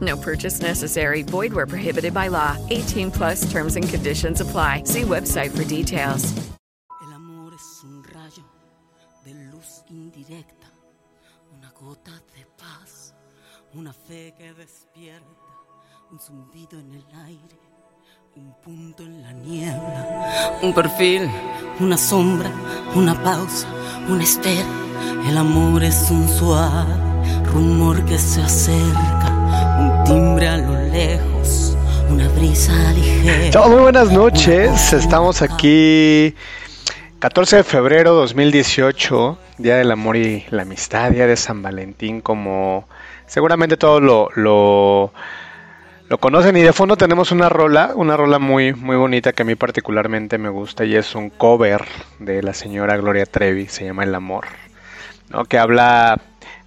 No purchase necessary. Void where prohibited by law. 18 plus terms and conditions apply. See website for details. El amor es un rayo de luz indirecta, una gota de paz, una fe que despierta, un zumbido en el aire, un punto en la niebla, un perfil, una sombra, una pausa, una espera. El amor es un suave rumor que se acerca, un timbre a lo lejos, una brisa ligera. Chavos, muy buenas noches. Estamos aquí 14 de febrero 2018, Día del Amor y la Amistad, Día de San Valentín, como seguramente todos lo, lo, lo conocen. Y de fondo tenemos una rola, una rola muy, muy bonita que a mí particularmente me gusta y es un cover de la señora Gloria Trevi, se llama El Amor, ¿no? que habla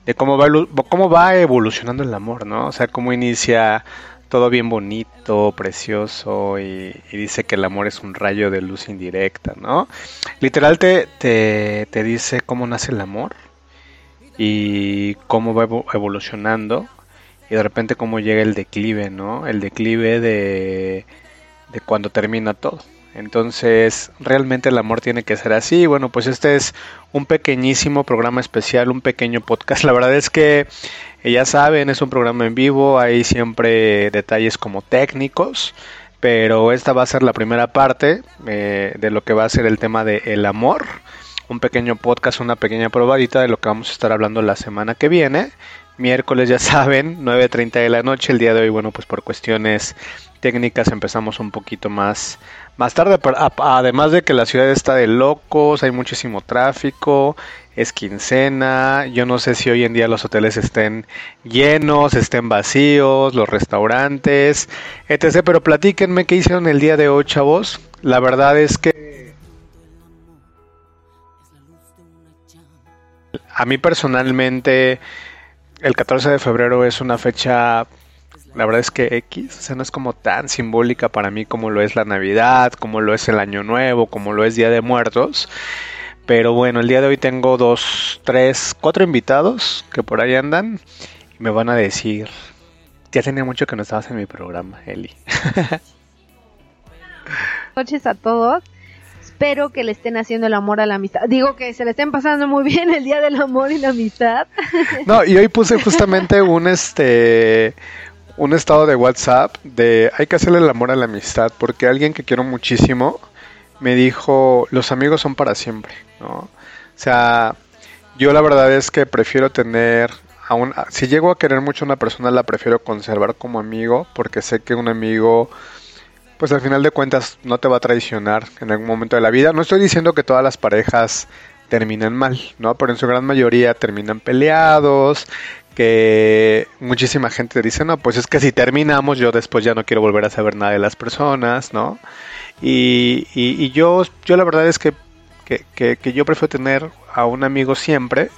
de cómo va, cómo va evolucionando el amor, ¿no? O sea, cómo inicia todo bien bonito, precioso y, y dice que el amor es un rayo de luz indirecta, ¿no? Literal te, te, te dice cómo nace el amor y cómo va evo- evolucionando y de repente cómo llega el declive, ¿no? El declive de, de cuando termina todo. Entonces, realmente el amor tiene que ser así. Bueno, pues este es un pequeñísimo programa especial, un pequeño podcast. La verdad es que eh, ya saben, es un programa en vivo, hay siempre detalles como técnicos, pero esta va a ser la primera parte eh, de lo que va a ser el tema de el amor. Un pequeño podcast, una pequeña probadita de lo que vamos a estar hablando la semana que viene. Miércoles, ya saben, 9.30 de la noche. El día de hoy, bueno, pues por cuestiones técnicas empezamos un poquito más, más tarde. además de que la ciudad está de locos, hay muchísimo tráfico, es quincena. Yo no sé si hoy en día los hoteles estén llenos, estén vacíos, los restaurantes, etc. Pero platíquenme qué hicieron el día de hoy, chavos. La verdad es que a mí personalmente el 14 de febrero es una fecha, la verdad es que X, o sea, no es como tan simbólica para mí como lo es la Navidad, como lo es el Año Nuevo, como lo es Día de Muertos. Pero bueno, el día de hoy tengo dos, tres, cuatro invitados que por ahí andan y me van a decir, ya tenía mucho que no estabas en mi programa, Eli. noches a todos. Espero que le estén haciendo el amor a la amistad. Digo que se le estén pasando muy bien el día del amor y la amistad. No, y hoy puse justamente un este un estado de WhatsApp de hay que hacerle el amor a la amistad porque alguien que quiero muchísimo me dijo los amigos son para siempre, ¿no? O sea, yo la verdad es que prefiero tener a si llego a querer mucho a una persona la prefiero conservar como amigo porque sé que un amigo pues al final de cuentas no te va a traicionar en algún momento de la vida. No estoy diciendo que todas las parejas terminen mal, ¿no? Pero en su gran mayoría terminan peleados, que muchísima gente dice, no, pues es que si terminamos yo después ya no quiero volver a saber nada de las personas, ¿no? Y, y, yo, yo la verdad es que, que, que, yo prefiero tener a un amigo siempre.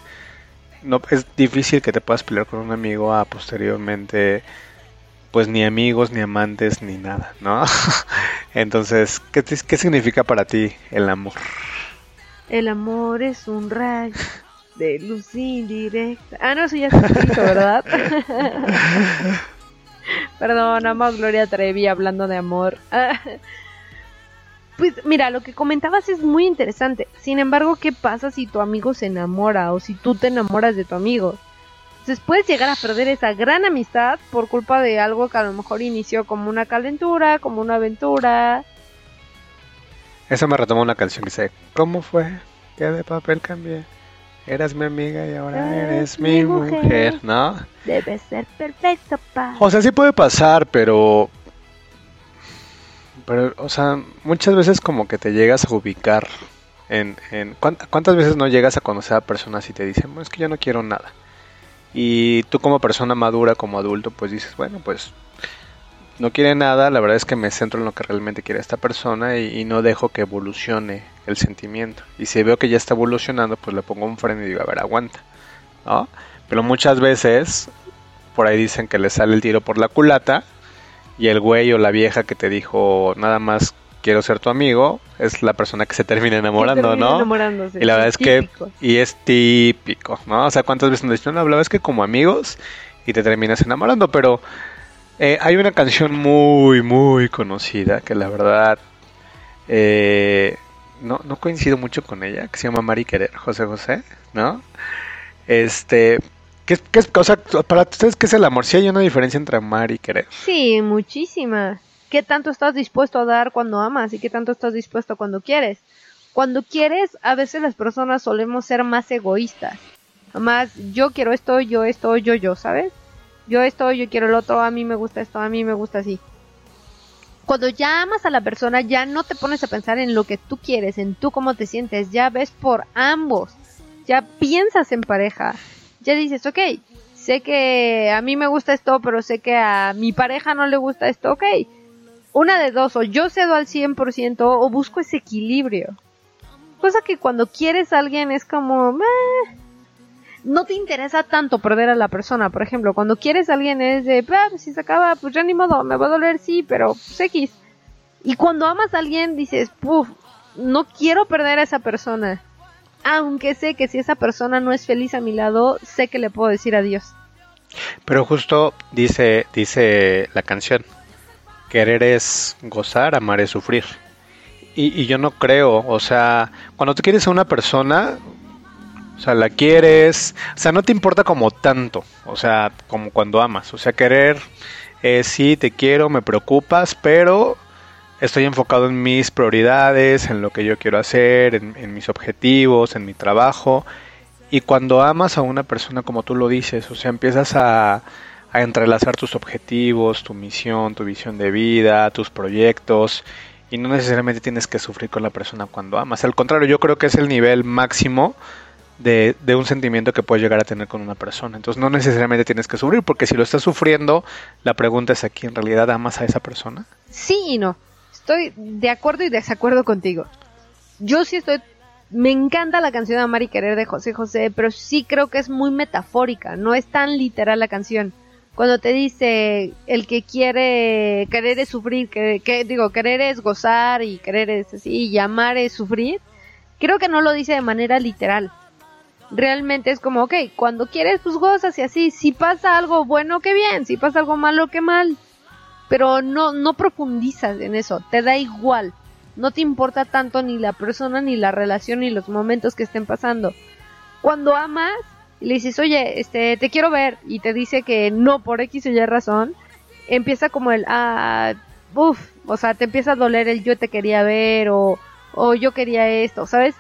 No, es difícil que te puedas pelear con un amigo a posteriormente pues ni amigos, ni amantes, ni nada, ¿no? Entonces, ¿qué, ¿qué significa para ti el amor? El amor es un rayo de luz indirecta. Ah, no, eso ya está escrito, ¿verdad? Perdón, amo a Gloria Trevi hablando de amor. Pues mira, lo que comentabas es muy interesante. Sin embargo, ¿qué pasa si tu amigo se enamora o si tú te enamoras de tu amigo? Entonces puedes llegar a perder esa gran amistad por culpa de algo que a lo mejor inició como una calentura, como una aventura. Eso me retomó una canción que dice, ¿cómo fue que de papel cambié? Eras mi amiga y ahora eres mi mujer, ¿no? Debe ser perfecto, pa. O sea, sí puede pasar, pero... Pero, o sea, muchas veces como que te llegas a ubicar en... en ¿cuánt- ¿Cuántas veces no llegas a conocer a personas y te dicen, "Bueno, es que yo no quiero nada? Y tú como persona madura, como adulto, pues dices, bueno, pues no quiere nada, la verdad es que me centro en lo que realmente quiere esta persona y, y no dejo que evolucione el sentimiento. Y si veo que ya está evolucionando, pues le pongo un freno y digo, a ver, aguanta, ¿no? Pero muchas veces, por ahí dicen que le sale el tiro por la culata y el güey o la vieja que te dijo, nada más quiero ser tu amigo, es la persona que se termina enamorando, termina ¿no? y la verdad es típico. que, y es típico, ¿no? O sea, ¿cuántas veces nos dicen, no, la verdad es que como amigos y te terminas enamorando, pero eh, hay una canción muy, muy conocida que la verdad eh, no, no coincido mucho con ella, que se llama Mari Querer, José José, ¿no? Este, ¿qué, qué es, o sea, para ustedes, ¿qué es el amor? Si hay una diferencia entre amar y querer. Sí, muchísima. ¿Qué tanto estás dispuesto a dar cuando amas y qué tanto estás dispuesto cuando quieres? Cuando quieres, a veces las personas solemos ser más egoístas. Más, yo quiero esto, yo esto, yo, yo, ¿sabes? Yo esto, yo quiero el otro, a mí me gusta esto, a mí me gusta así. Cuando ya amas a la persona, ya no te pones a pensar en lo que tú quieres, en tú cómo te sientes, ya ves por ambos, ya piensas en pareja, ya dices, ok, sé que a mí me gusta esto, pero sé que a mi pareja no le gusta esto, ok. Una de dos, o yo cedo al 100% o busco ese equilibrio. Cosa que cuando quieres a alguien es como... "Meh". No te interesa tanto perder a la persona, por ejemplo, cuando quieres a alguien es de, "Ah, pues si se acaba, pues ya ni modo, me va a doler, sí, pero pues X. Y cuando amas a alguien dices, puf, no quiero perder a esa persona. Aunque sé que si esa persona no es feliz a mi lado, sé que le puedo decir adiós. Pero justo dice, dice la canción, querer es gozar, amar es sufrir. Y, y yo no creo, o sea, cuando tú quieres a una persona, o sea, la quieres, o sea, no te importa como tanto, o sea, como cuando amas, o sea, querer es sí, te quiero, me preocupas, pero estoy enfocado en mis prioridades, en lo que yo quiero hacer, en, en mis objetivos, en mi trabajo. Y cuando amas a una persona como tú lo dices, o sea, empiezas a, a entrelazar tus objetivos, tu misión, tu visión de vida, tus proyectos, y no necesariamente tienes que sufrir con la persona cuando amas. Al contrario, yo creo que es el nivel máximo de, un sentimiento que puedes llegar a tener con una persona. Entonces no necesariamente tienes que sufrir, porque si lo estás sufriendo, la pregunta es aquí, ¿en realidad amas a esa persona? Sí y no. Estoy de acuerdo y desacuerdo contigo. Yo sí estoy... Me encanta la canción Amar y Querer de José José, pero sí creo que es muy metafórica, no es tan literal la canción. Cuando te dice el que quiere querer es sufrir, que, que digo, querer es gozar y querer es así, y amar es sufrir, creo que no lo dice de manera literal. Realmente es como, ok, cuando quieres pues gozas y así, si pasa algo bueno, que bien, si pasa algo malo, que mal. Pero no, no profundizas en eso, te da igual, no te importa tanto ni la persona, ni la relación, ni los momentos que estén pasando. Cuando amas y le dices, oye, este, te quiero ver, y te dice que no por X o Y razón, empieza como el, ah, uff, o sea, te empieza a doler el yo te quería ver, o, o yo quería esto, ¿sabes?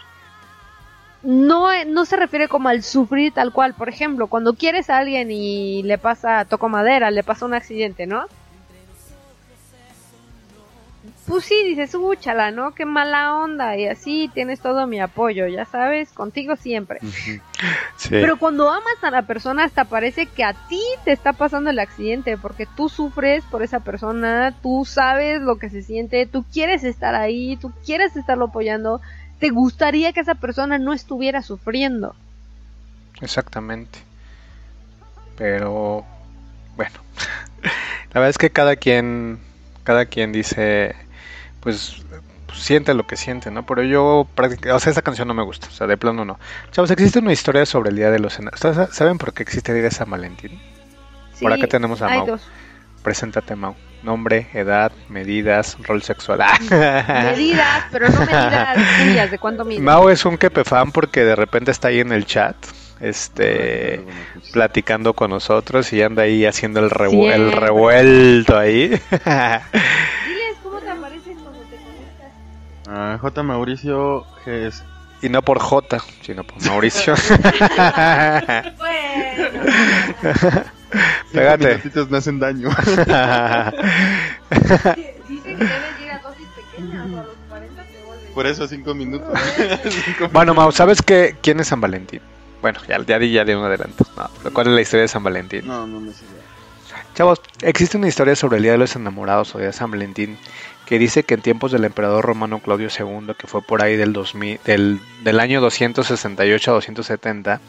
No, no se refiere como al sufrir tal cual, por ejemplo, cuando quieres a alguien y le pasa, toco madera, le pasa un accidente, ¿no? pues sí, dices, úchala, ¿no? Qué mala onda. Y así tienes todo mi apoyo, ya sabes, contigo siempre. Sí. Pero cuando amas a la persona, hasta parece que a ti te está pasando el accidente, porque tú sufres por esa persona, tú sabes lo que se siente, tú quieres estar ahí, tú quieres estarlo apoyando, te gustaría que esa persona no estuviera sufriendo. Exactamente. Pero bueno, la verdad es que cada quien, cada quien dice, pues, pues, siente lo que siente, ¿no? Pero yo o sea, esa canción no me gusta, o sea, de plano no. Chavos, existe una historia sobre el Día de los Enamorados. ¿Saben por qué existe el Día de San Valentín? Sí, Por acá tenemos a Mau. dos. Preséntate, Mau. Nombre, edad, medidas, rol sexual. Medidas, pero no medidas tuyas, de cuánto mides. Mau es un fan porque de repente está ahí en el chat, este, platicando con nosotros y anda ahí haciendo el, revu- el Siempre. revuelto ahí. Diles cómo te apareces cuando te conectas. Ah, J. Mauricio GS. Y no por J, sino por Mauricio. Pégate. minutitos me hacen daño. Dice que debes ir a dosis pequeñas, o a los 40 te vuelves. Por eso cinco minutos. Cinco Bueno, Mau, ¿sabes qué? quién es San Valentín? Bueno, ya, ya di ya de un adelanto. No, ¿Cuál es la historia de San Valentín? No, no me sirve. Chavos, existe una historia sobre el Día de los Enamorados o Día de San Valentín que dice que en tiempos del emperador romano Claudio II, que fue por ahí del, 2000, del, del año 268 a 270,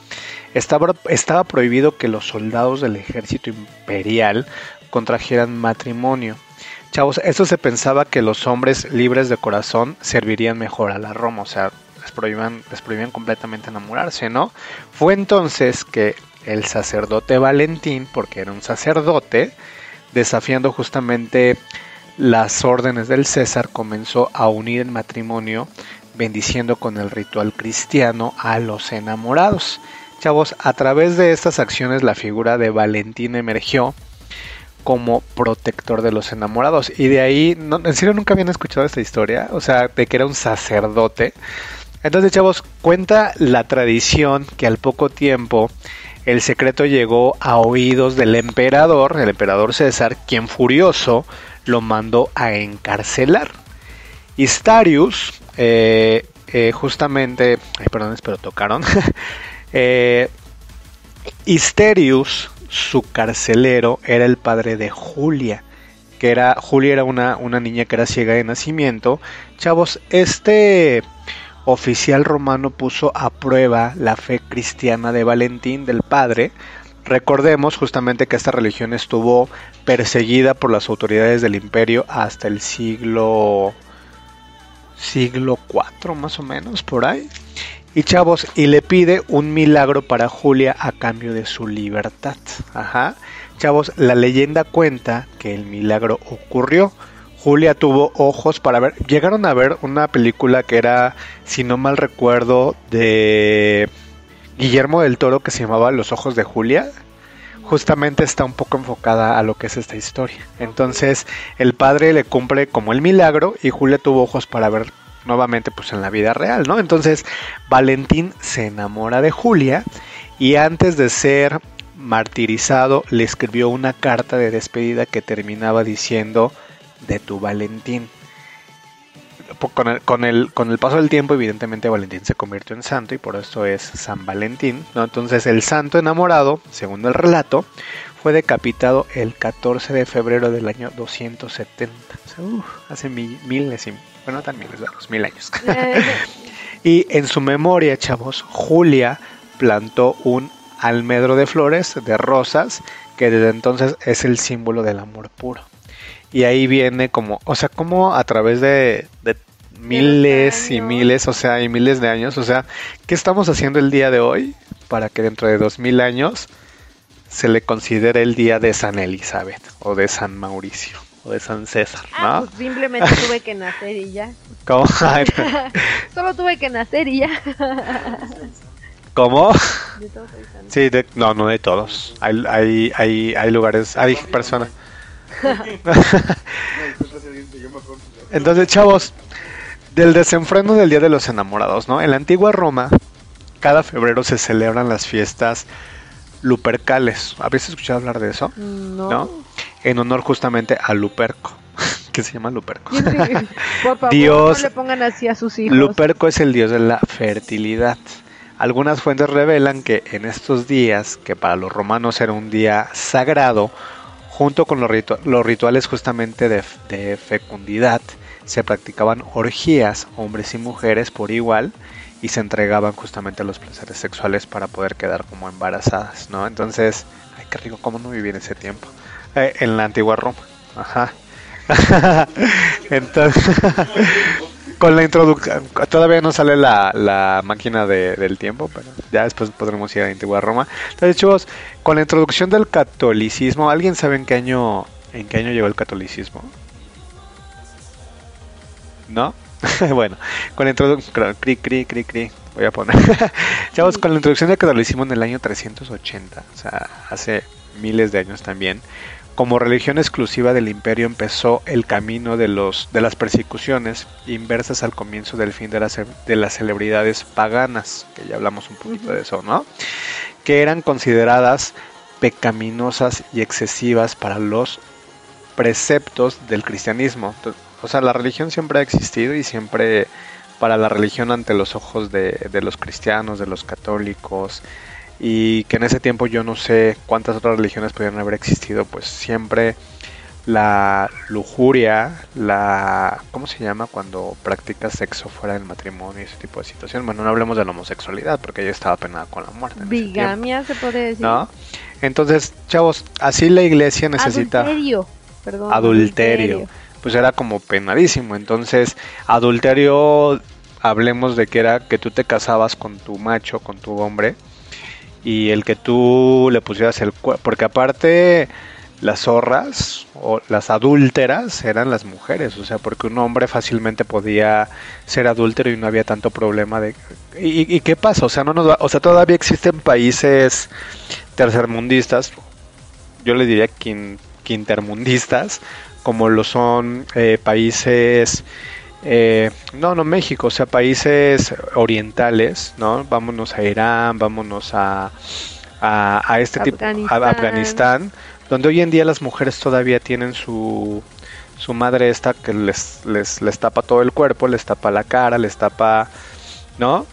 estaba, estaba prohibido que los soldados del ejército imperial contrajeran matrimonio. Chavos, esto se pensaba que los hombres libres de corazón servirían mejor a la Roma, o sea, les les prohibían completamente enamorarse, ¿no? Fue entonces que el sacerdote Valentín, porque era un sacerdote, desafiando justamente las órdenes del César, comenzó a unir el matrimonio, bendiciendo con el ritual cristiano a los enamorados. Chavos, a través de estas acciones la figura de Valentín emergió como protector de los enamorados. Y de ahí, no, ¿en serio nunca habían escuchado esta historia? O sea, de que era un sacerdote. Entonces, chavos, cuenta la tradición que al poco tiempo el secreto llegó a oídos del emperador, el emperador César, quien furioso lo mandó a encarcelar. Istarius, eh, eh, justamente, ay, perdón, pero tocaron. eh, su carcelero, era el padre de Julia, que era, Julia era una, una niña que era ciega de nacimiento. Chavos, este oficial romano puso a prueba la fe cristiana de Valentín, del padre. Recordemos justamente que esta religión estuvo perseguida por las autoridades del imperio hasta el siglo siglo IV más o menos por ahí. Y chavos, y le pide un milagro para Julia a cambio de su libertad. Ajá. Chavos, la leyenda cuenta que el milagro ocurrió. Julia tuvo ojos para ver. Llegaron a ver una película que era, si no mal recuerdo, de Guillermo del Toro que se llamaba Los ojos de Julia. Justamente está un poco enfocada a lo que es esta historia. Entonces, el padre le cumple como el milagro y Julia tuvo ojos para ver nuevamente pues en la vida real, ¿no? Entonces, Valentín se enamora de Julia y antes de ser martirizado le escribió una carta de despedida que terminaba diciendo de tu Valentín. Con el, con, el, con el paso del tiempo, evidentemente Valentín se convirtió en santo y por eso es San Valentín. ¿no? Entonces el santo enamorado, según el relato, fue decapitado el 14 de febrero del año 270. O sea, uh, hace mil, miles y... Bueno, también les los mil años. y en su memoria, chavos, Julia plantó un almedro de flores, de rosas, que desde entonces es el símbolo del amor puro. Y ahí viene como, o sea, como a través de, de miles y miles, o sea, y miles de años, o sea, ¿qué estamos haciendo el día de hoy para que dentro de dos mil años se le considere el día de San Elizabeth o de San Mauricio o de San César, ¿no? Ah, pues simplemente tuve que nacer y ya. ¿Cómo? Solo tuve que nacer y ya. ¿Cómo? De todos. Sí, de, no, no de todos. Hay, hay, hay, hay lugares, hay personas. Entonces, chavos, del desenfreno del Día de los Enamorados, ¿no? En la antigua Roma, cada febrero se celebran las fiestas lupercales. ¿Habéis escuchado hablar de eso? No. En honor justamente a Luperco, que se llama Luperco. Por favor, Dios- no le pongan así a sus hijos. Luperco es el dios de la fertilidad. Algunas fuentes revelan que en estos días, que para los romanos era un día sagrado, junto con los, ritu- los rituales justamente de, fecundidad, se practicaban orgías, hombres y mujeres por igual, y se entregaban justamente a los placeres sexuales para poder quedar como embarazadas, ¿no? Entonces, ay, qué rico, cómo no viví en ese tiempo. Eh, en la antigua Roma, ajá. Entonces, con la introducción, todavía no sale la, la máquina de- del tiempo, pero ya después podremos ir a la antigua Roma. Entonces, chicos, con la introducción del catolicismo, ¿alguien sabe en qué año, en qué año llegó el catolicismo? ¿No? bueno, con la introducción, cri, cri, cri, cri, voy a poner. Chavos, con la introducción del catolicismo en el año 380, o sea, hace miles de años también, como religión exclusiva del imperio empezó el camino de, los, de las persecuciones inversas al comienzo del fin de las, de las celebridades paganas, que ya hablamos un poquito de eso, ¿no? Que eran consideradas pecaminosas y excesivas para los preceptos del cristianismo. O sea, la religión siempre ha existido y siempre para la religión ante los ojos de, de los cristianos, de los católicos, y que en ese tiempo yo no sé cuántas otras religiones pudieran haber existido, pues siempre la lujuria, la ¿cómo se llama cuando practicas sexo fuera del matrimonio y ese tipo de situación? Bueno, no hablemos de la homosexualidad porque ella estaba penada con la muerte. Bigamia se puede decir. ¿No? Entonces, chavos, así la iglesia necesita adulterio, perdón, adulterio. Pues era como penadísimo. Entonces, adulterio hablemos de que era que tú te casabas con tu macho, con tu hombre y el que tú le pusieras el cuerpo, porque aparte las zorras o las adúlteras eran las mujeres, o sea, porque un hombre fácilmente podía ser adúltero y no había tanto problema de ¿Y, qué pasa? O sea, no nos o sea, todavía existen países tercermundistas, yo le diría quintermundistas, como lo son eh, países eh, no, no México, o sea, países orientales, ¿no? Vámonos a Irán, vámonos a, a, este tipo, a Afganistán, donde hoy en día las mujeres todavía tienen su, su madre esta que les, les, les tapa todo el cuerpo, les tapa la cara, les tapa, ¿no?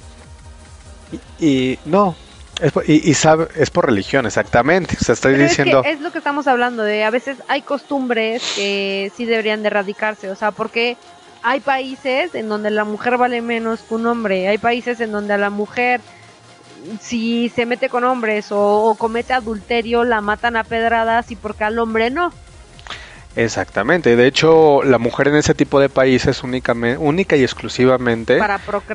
Y, no, es por, y, sabe, es por religión, exactamente. O sea, estoy diciendo. Es, lo que estamos hablando de. A veces hay costumbres que sí deberían de erradicarse. O sea, porque hay países en donde la mujer vale menos que un hombre, hay países en donde a la mujer si se mete con hombres o, comete adulterio la matan a pedradas y porque al hombre no. Exactamente, de hecho la mujer en ese tipo de países únicamente, única y exclusivamente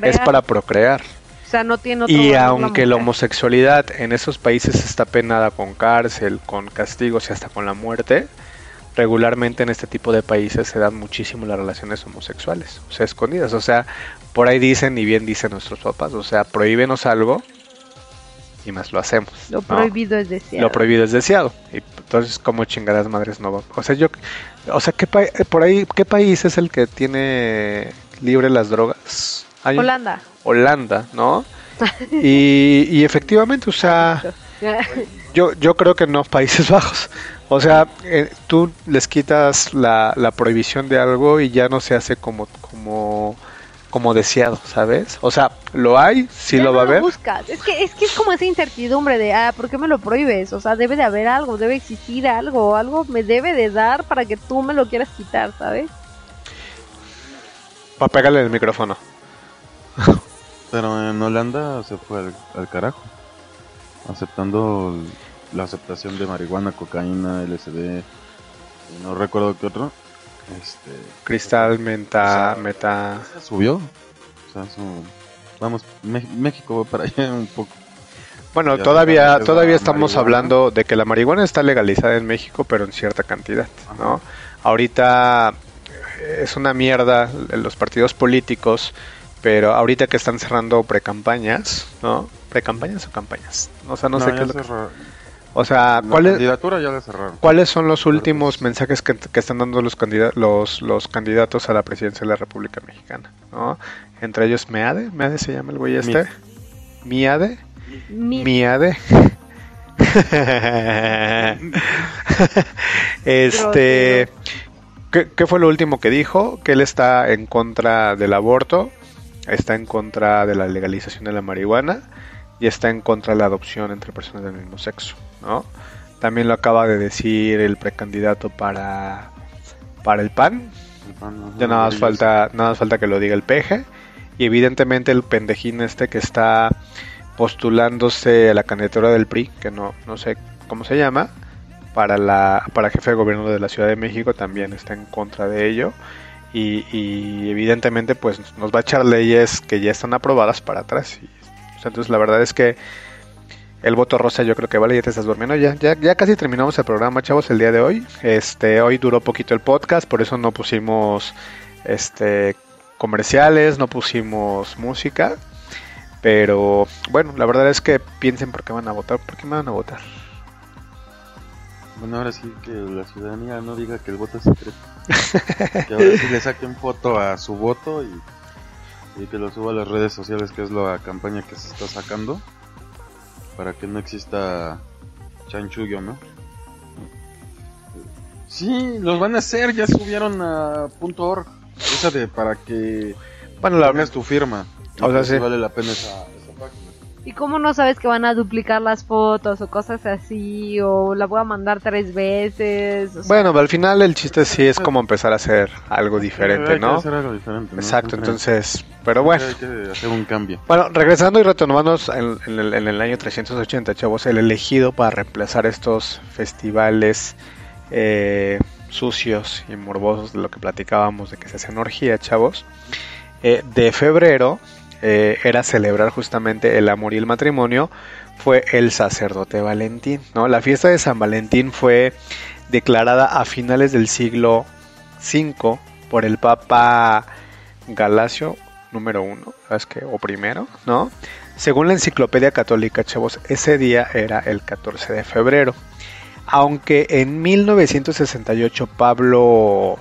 es para procrear. O sea, no tiene otro y aunque la, la homosexualidad en esos países está penada con cárcel, con castigos y hasta con la muerte, regularmente en este tipo de países se dan muchísimo las relaciones homosexuales, o sea, escondidas. O sea, por ahí dicen, y bien dicen nuestros papás, o sea, prohíbenos algo y más lo hacemos. Lo prohibido es deseado. Lo prohibido es deseado. Y entonces, ¿cómo chingadas madres no va? O sea, yo, o sea, ¿qué por ahí, ¿qué país es el que tiene libre las drogas? Holanda. Holanda, ¿no? y, y efectivamente, o sea, yo, yo creo que no Países Bajos. O sea, eh, tú les quitas la, la, prohibición de algo y ya no se hace como como como deseado, ¿sabes? O sea, lo hay, sí lo va a haber. Buscas. Es que es que es como esa incertidumbre de, ah, ¿por qué me lo prohíbes? O sea, debe de haber algo, debe existir algo, algo me debe de dar para que tú me lo quieras quitar, ¿sabes? Para pegarle el micrófono. Pero en Holanda se fue al, al carajo, aceptando la aceptación de marihuana, cocaína, LSD, y no recuerdo qué otro. Este, Cristal, menta, meta. Subió. O sea, vamos, México para allá un poco. Bueno, todavía todavía estamos hablando de que la marihuana está legalizada en México, pero en cierta cantidad, ¿no? Ahorita eh, es una mierda los partidos políticos, pero ahorita que están cerrando precampañas, ¿no? ¿Precampañas o campañas? O sea, no, sé qué es lo que... O sea, ¿cuáles, ¿cuáles son los últimos mensajes que, están dando los, los, los candidatos a la presidencia de la República Mexicana? ¿no? Entre ellos Meade, Meade se llama el güey este. Miade. Miade. este, ¿qué, ¿qué fue lo último que dijo? Que él está en contra del aborto, está en contra de la legalización de la marihuana y está en contra de la adopción entre personas del mismo sexo. ¿No? También lo acaba de decir el precandidato para, para el PAN. ya nada más falta, nada más falta que lo diga el peje. Y evidentemente el pendejín este que está postulándose a la candidatura del PRI, que no, no sé cómo se llama, para la para jefe de gobierno de la Ciudad de México también está en contra de ello. Y, y evidentemente pues nos va a echar leyes que ya están aprobadas para atrás. Y, entonces la verdad es que el voto rosa yo creo que vale, ya te estás durmiendo. Ya, ya, ya casi terminamos el programa, chavos, el día de hoy. Este, hoy duró poquito el podcast, por eso no pusimos este comerciales, no pusimos música. Pero bueno, la verdad es que piensen por qué van a votar, por qué me van a votar. Bueno, ahora sí que la ciudadanía no diga que el voto es secreto. que ahora sí le saquen foto a su voto y, y que lo suba a las redes sociales, que es la campaña que se está sacando. Para que no exista chanchullo, ¿no? Sí, los van a hacer, ya subieron a .org. Esa de para que Bueno, la pongas tu firma. O sea, sí. vale la pena esa. ¿Y cómo no sabes que van a duplicar las fotos o cosas así? O la voy a mandar tres veces. o sea, Bueno, al final el chiste sí es como empezar a hacer algo diferente, ¿no? hacer algo diferente, ¿no? Exacto, entonces, pero bueno. Hay que hacer un cambio. Bueno, regresando y retomándonos en, en el, en el año 380, chavos, el elegido para reemplazar estos festivales eh, sucios y morbosos de lo que platicábamos de que se hacen orgía, chavos, eh, de febrero eh, era celebrar justamente el amor y el matrimonio, fue el sacerdote Valentín, ¿no? La fiesta de San Valentín fue declarada a finales del siglo V por el Papa Galacio número uno, ¿sabes qué? O primero, ¿no? Según la enciclopedia católica, chavos, ese día era el 14 de febrero. Aunque en 1968 Pablo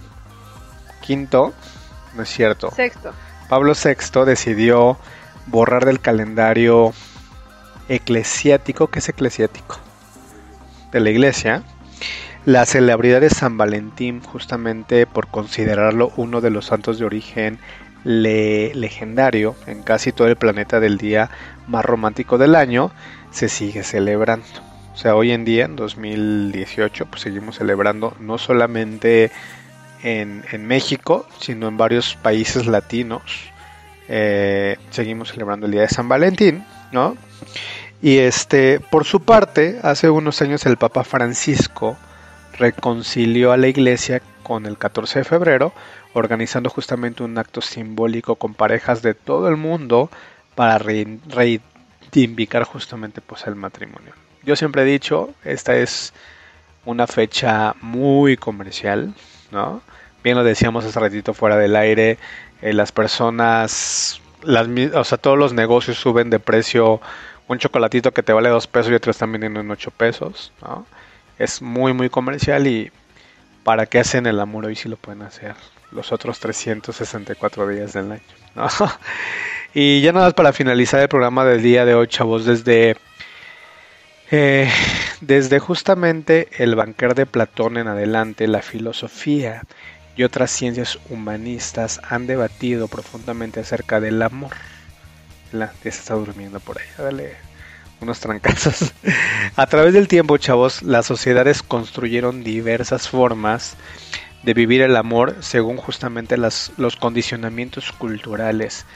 V, no es cierto, Sexto. Pablo VI decidió borrar del calendario eclesiático, ¿qué es eclesiático? De la iglesia, la celebridad de San Valentín, justamente por considerarlo uno de los santos de origen le- legendario en casi todo el planeta del día más romántico del año, se sigue celebrando. O sea, hoy en día, en 2018, pues seguimos celebrando no solamente en, México, sino en varios países latinos. Eh, seguimos celebrando el día de San Valentín, ¿no? Y este, por su parte, hace unos años el Papa Francisco reconcilió a la iglesia con el 14 de febrero, organizando justamente un acto simbólico con parejas de todo el mundo para reivindicar justamente pues el matrimonio. Yo siempre he dicho, esta es una fecha muy comercial, ¿no? Bien lo decíamos hace ratito fuera del aire, eh, las personas, las, o sea, todos los negocios suben de precio, un chocolatito que te vale dos pesos y otros están vendiendo en ocho pesos, ¿no? Es muy, muy comercial y para qué hacen el amor hoy si lo pueden hacer los otros 364 días del año. Y ya nada más para finalizar el programa del día de hoy, chavos, desde eh, desde justamente el banquer de Platón en adelante, la filosofía y otras ciencias humanistas han debatido profundamente acerca del amor. La, ya se está durmiendo por ahí, dale unos trancazos. A través del tiempo, chavos, las sociedades construyeron diversas formas de vivir el amor según justamente los condicionamientos culturales,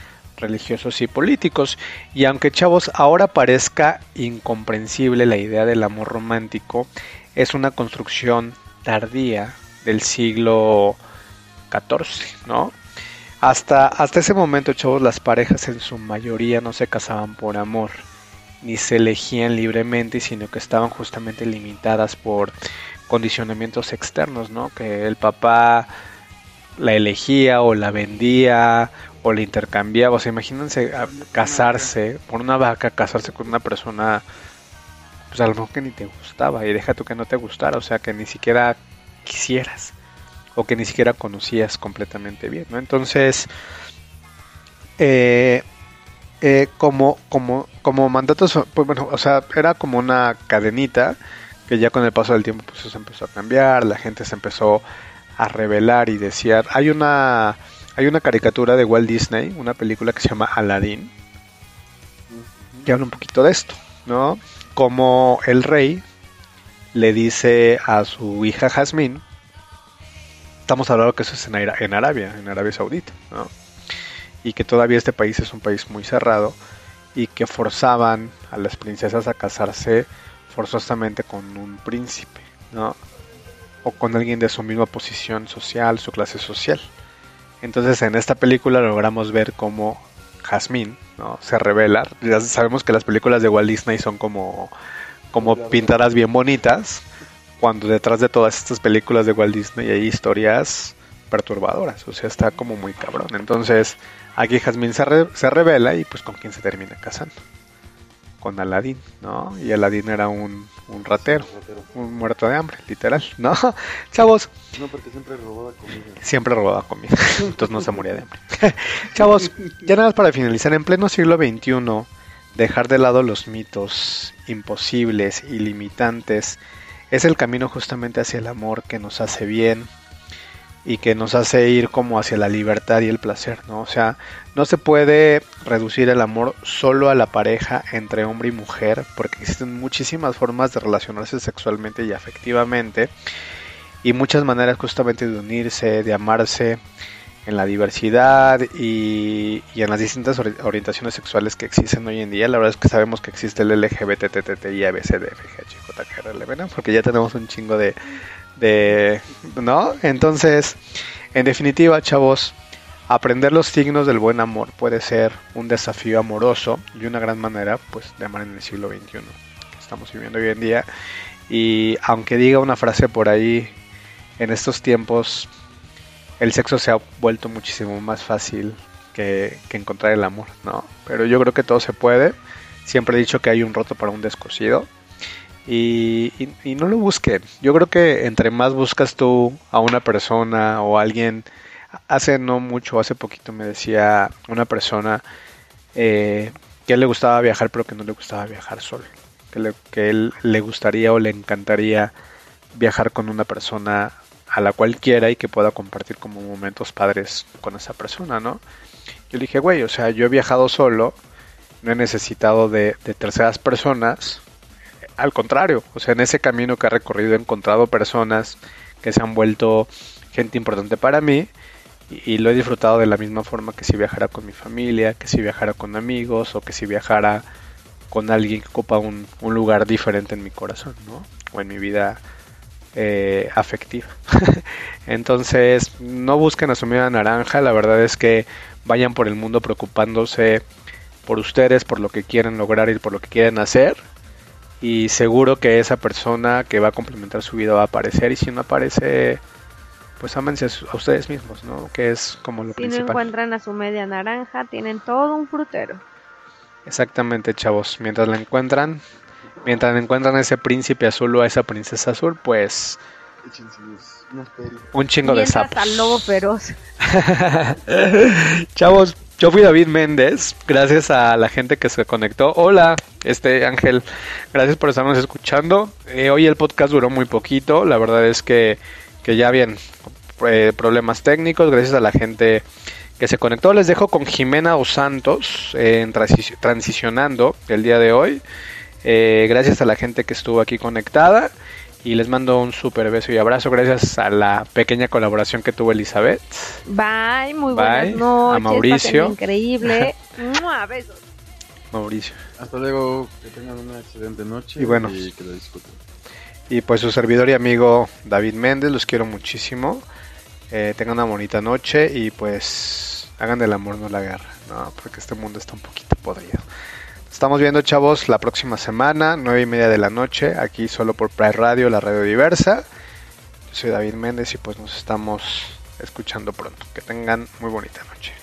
religiosos y políticos. Y aunque chavos ahora parezca incomprensible la idea del amor romántico, es una construcción tardía del siglo XIV, ¿no? Hasta, hasta ese momento, chavos, las parejas en su mayoría no se casaban por amor, ni se elegían libremente, sino que estaban justamente limitadas por condicionamientos externos, ¿no? Que el papá la elegía o la vendía o la intercambiaba. O sea, imagínense casarse por una vaca, casarse con una persona, pues a lo mejor que ni te gustaba y deja tú que no te gustara, o sea, que ni siquiera quisieras o que ni siquiera conocías completamente bien, ¿no? Entonces, eh, eh, como, como, como mandatos, pues bueno, o sea, era como una cadenita que ya con el paso del tiempo pues eso empezó a cambiar, la gente se empezó a revelar y decía, hay una hay una caricatura de Walt Disney, una película que se llama Aladdin, que habla un poquito de esto, ¿no? Como el rey le dice a su hija Jasmine, estamos hablando que eso es en, Ara- en Arabia, en Arabia Saudita, ¿no? Y que todavía este país es un país muy cerrado y que forzaban a las princesas a casarse forzosamente con un príncipe, ¿no? O con alguien de su misma posición social, su clase social. Entonces en esta película logramos ver cómo Jasmine ¿no? se revela. Ya sabemos que las películas de Walt Disney son como, como pintadas bien bonitas, cuando detrás de todas estas películas de Walt Disney hay historias perturbadoras, o sea, está como muy cabrón. Entonces aquí Jasmine se, re- se revela y pues con quién se termina casando. Con Aladín, ¿no? Y Aladín era un, un ratero, un muerto de hambre, literal, ¿no? Chavos. No, porque siempre robaba comida. Siempre robaba comida, entonces no se moría de hambre. Chavos, ya nada más para finalizar, en pleno siglo XXI, dejar de lado los mitos imposibles y limitantes es el camino justamente hacia el amor que nos hace bien, y que nos hace ir como hacia la libertad y el placer, ¿no? O sea, no se puede reducir el amor solo a la pareja entre hombre y mujer, porque existen muchísimas formas de relacionarse sexualmente y afectivamente, y muchas maneras justamente de unirse, de amarse en la diversidad y, en las distintas orientaciones sexuales que existen hoy en día. La verdad es que sabemos que existe el LGBTTTI, ABCDFGH, ¿no? porque ya tenemos un chingo de, de ¿no? Entonces, en definitiva, chavos, aprender los signos del buen amor puede ser un desafío amoroso y una gran manera, pues, de amar en el siglo XXI que estamos viviendo hoy en día. Y aunque diga una frase por ahí, en estos tiempos el sexo se ha vuelto muchísimo más fácil que, que encontrar el amor, ¿no? Pero yo creo que todo se puede. Siempre he dicho que hay un roto para un descosido y, no lo busquen. Yo creo que entre más buscas tú a una persona o a alguien, hace no mucho, hace poquito me decía una persona eh, que le gustaba viajar pero que no le gustaba viajar solo. Que, que él le gustaría o le encantaría viajar con una persona a la cual quiera y que pueda compartir como momentos padres con esa persona, ¿no? Yo le dije, güey, o sea, yo he viajado solo, no he necesitado de, de terceras personas al contrario, o sea, en ese camino que he recorrido he encontrado personas que se han vuelto gente importante para mí y, lo he disfrutado de la misma forma que si viajara con mi familia, que si viajara con amigos o que si viajara con alguien que ocupa un, lugar diferente en mi corazón, ¿no? O en mi vida eh, afectiva. Entonces, no busquen a su media naranja, la verdad es que vayan por el mundo preocupándose por ustedes, por lo que quieren lograr y por lo que quieren hacer y seguro que esa persona que va a complementar su vida va a aparecer y si no aparece pues ámense a ustedes mismos, ¿no? Que es como lo principal. Si no encuentran a su media naranja, tienen todo un frutero. Exactamente, chavos. Mientras la encuentran, mientras encuentran a ese príncipe azul o a esa princesa azul, pues un chingo de sapos. al lobo feroz. chavos, yo fui David Méndez, gracias a la gente que se conectó. Hola, este Ángel, gracias por estarnos escuchando. Eh, hoy el podcast duró muy poquito, la verdad es que, que ya bien eh, problemas técnicos, gracias a la gente que se conectó. Les dejo con Jimena Os Santos en transicionando el día de hoy. Eh, gracias a la gente que estuvo aquí conectada. Y les mando un súper beso y abrazo gracias a la pequeña colaboración que tuvo Elizabeth. Bye, muy buenas noches. A Mauricio. Increíble. Besos. Mauricio. Hasta luego, que tengan una excelente noche y, bueno, que lo disfruten. Y pues su servidor y amigo David Méndez, los quiero muchísimo. Eh, tengan una bonita noche y pues hagan del amor no la guerra, ¿no? Porque este mundo está un poquito podrido. Estamos viendo, chavos, la próxima semana, nueve y media de la noche, aquí solo por Pride Radio, la radio diversa. Yo soy David Méndez y pues nos estamos escuchando pronto. Que tengan muy bonita noche.